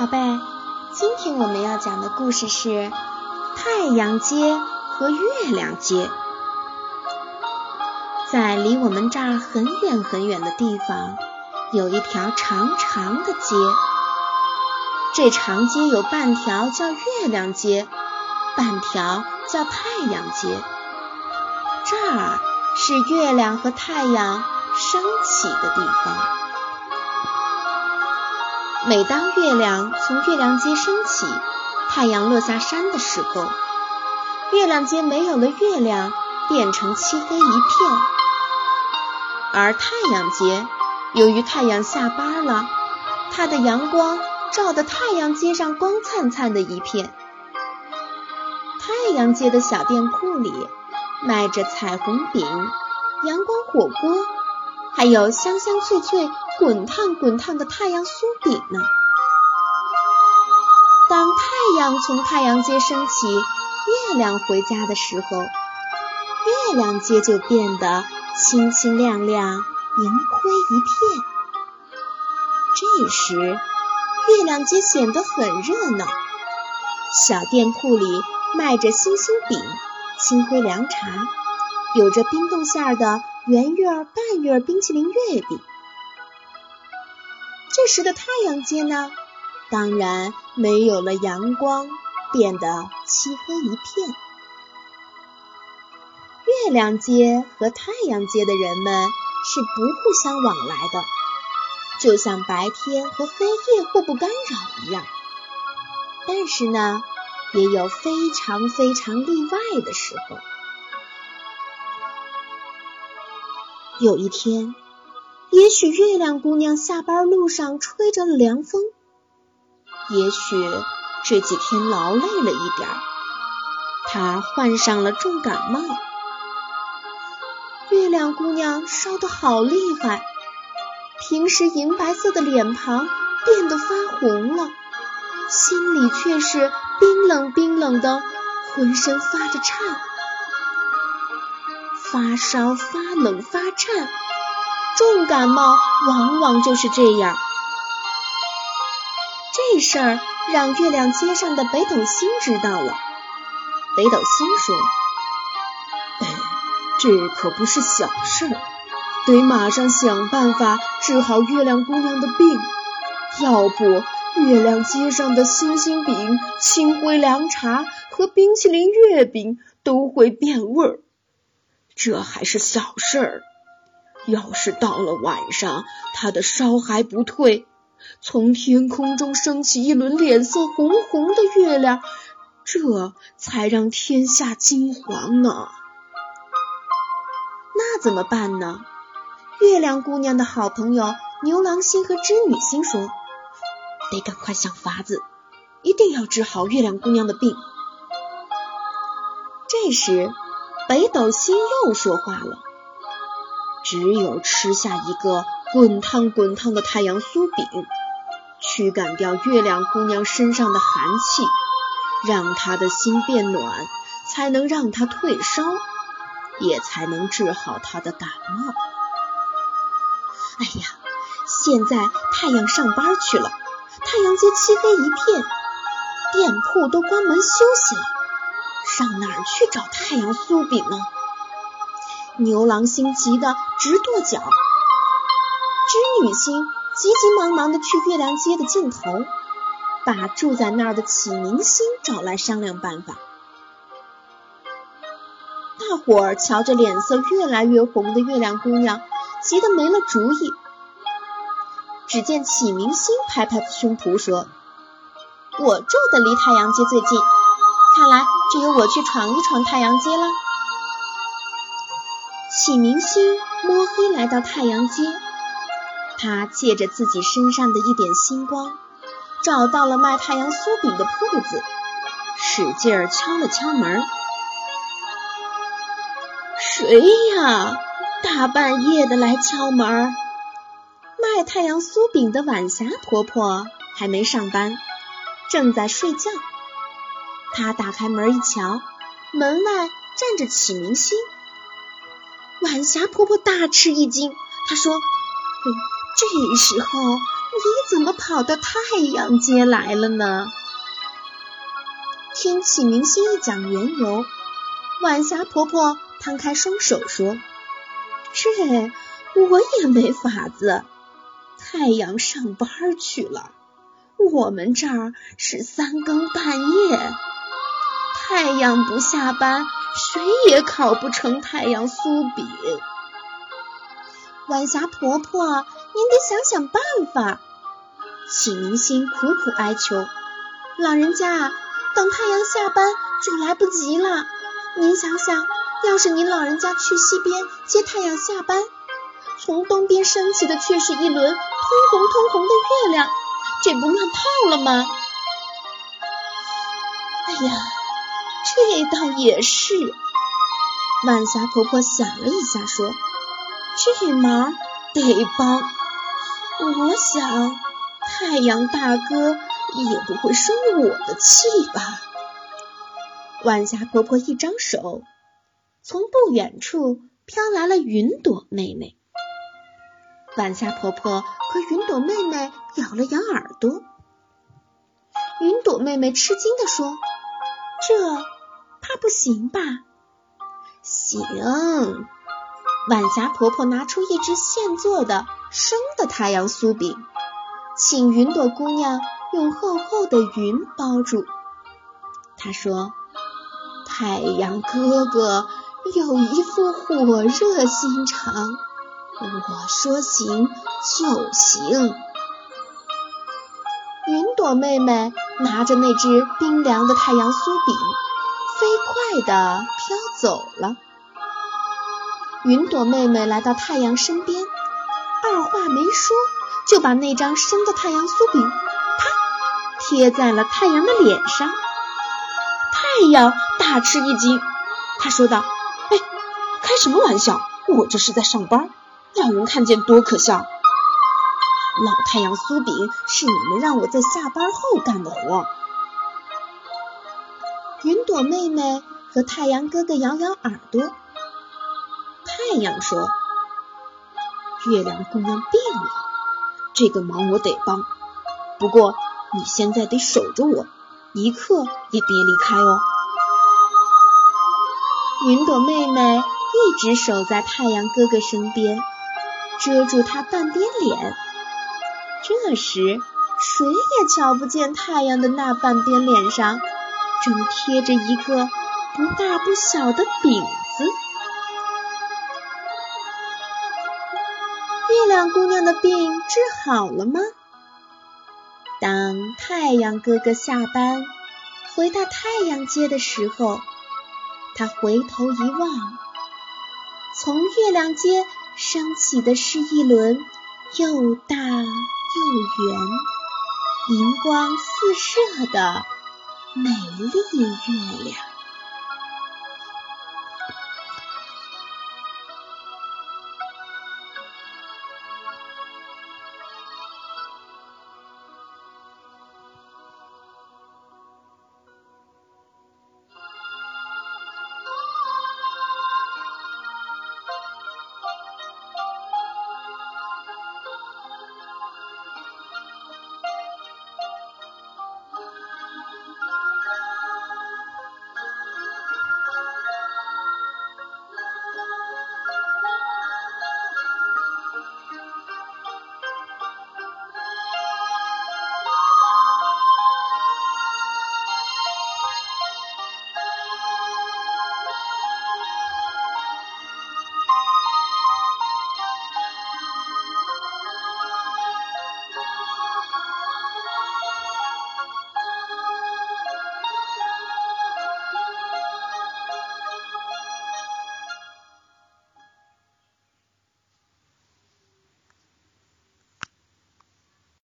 宝贝，今天我们要讲的故事是太阳街和月亮街。在离我们这儿很远很远的地方，有一条长长的街。这长街有半条叫月亮街，半条叫太阳街。这儿是月亮和太阳升起的地方。每当月亮从月亮街升起，太阳落下山的时候，月亮街没有了月亮，变成漆黑一片；而太阳街，由于太阳下班了，它的阳光照得太阳街上光灿灿的一片。太阳街的小店铺里卖着彩虹饼、阳光火锅，还有香香脆脆。滚烫滚烫的太阳酥饼呢？当太阳从太阳街升起，月亮回家的时候，月亮街就变得清清亮亮、银灰一片。这时，月亮街显得很热闹，小店铺里卖着星星饼、星辉凉茶，有着冰冻馅的圆月、半月冰淇淋月饼。这时的太阳街呢，当然没有了阳光，变得漆黑一片。月亮街和太阳街的人们是不互相往来的，就像白天和黑夜互不干扰一样。但是呢，也有非常非常例外的时候。有一天。也许月亮姑娘下班路上吹着凉风，也许这几天劳累了一点儿，她患上了重感冒。月亮姑娘烧得好厉害，平时银白色的脸庞变得发红了，心里却是冰冷冰冷的，浑身发着颤，发烧、发冷、发颤。重感冒往往就是这样。这事儿让月亮街上的北斗星知道了。北斗星说：“这可不是小事，得马上想办法治好月亮姑娘的病，要不月亮街上的星星饼、清灰凉茶和冰淇淋月饼都会变味儿。这还是小事儿。”要是到了晚上，他的烧还不退，从天空中升起一轮脸色红红的月亮，这才让天下惊惶呢。那怎么办呢？月亮姑娘的好朋友牛郎星和织女星说：“得赶快想法子，一定要治好月亮姑娘的病。”这时，北斗星又说话了。只有吃下一个滚烫滚烫的太阳酥饼，驱赶掉月亮姑娘身上的寒气，让她的心变暖，才能让她退烧，也才能治好她的感冒。哎呀，现在太阳上班去了，太阳街漆黑一片，店铺都关门休息了，上哪儿去找太阳酥饼呢？牛郎星急得直跺脚，织女星急急忙忙的去月亮街的尽头，把住在那儿的启明星找来商量办法。大伙儿瞧着脸色越来越红的月亮姑娘，急得没了主意。只见启明星拍拍胸脯说：“我住的离太阳街最近，看来只有我去闯一闯太阳街了。”启明星摸黑来到太阳街，他借着自己身上的一点星光，找到了卖太阳酥饼的铺子，使劲儿敲了敲门。谁呀？大半夜的来敲门？卖太阳酥饼的晚霞婆婆还没上班，正在睡觉。她打开门一瞧，门外站着启明星。晚霞婆婆大吃一惊，她说：“这时候你怎么跑到太阳街来了呢？听启明星一讲缘由，晚霞婆婆摊开双手说：“这我也没法子，太阳上班去了，我们这儿是三更半夜，太阳不下班，谁也烤不成太阳酥饼。晚霞婆婆，您得想想办法。”启明星苦苦哀求：“老人家。”等太阳下班就来不及了。您想想，要是您老人家去西边接太阳下班，从东边升起的却是一轮通红通红的月亮，这不乱套了吗？哎呀，这倒也是。晚霞婆婆想了一下，说：“这忙得帮。我想，太阳大哥。”也不会生我的气吧？晚霞婆婆一张手，从不远处飘来了云朵妹妹。晚霞婆婆和云朵妹妹咬了咬耳朵。云朵妹妹吃惊的说：“这那不行吧？”行。晚霞婆婆拿出一只现做的生的太阳酥饼，请云朵姑娘。用厚厚的云包住。她说：“太阳哥哥有一副火热心肠，我说行就行。”云朵妹妹拿着那只冰凉的太阳酥饼，快地飘走了。云朵妹妹来到太阳身边，二话没说，就把那张生的太阳酥饼。啪贴在了太阳的脸上，太阳大吃一惊，他说道：“哎，开什么玩笑？我这是在上班，让人看见多可笑！老太阳酥饼是你们让我在下班后干的活。”云朵妹妹和太阳哥哥摇摇耳朵，太阳说：“月亮姑娘病了，这个忙我得帮，不过。”你现在得守着我，一刻也别离开哦。云朵妹妹一直守在太阳哥哥身边，遮住他半边脸。这时，谁也瞧不见太阳的那半边脸上正贴着一个不大不小的饼子。月亮姑娘的病治好了吗？当太阳哥哥下班回到太阳街的时候，他回头一望，从月亮街升起的是一轮又大又圆、银光四射的美丽月亮。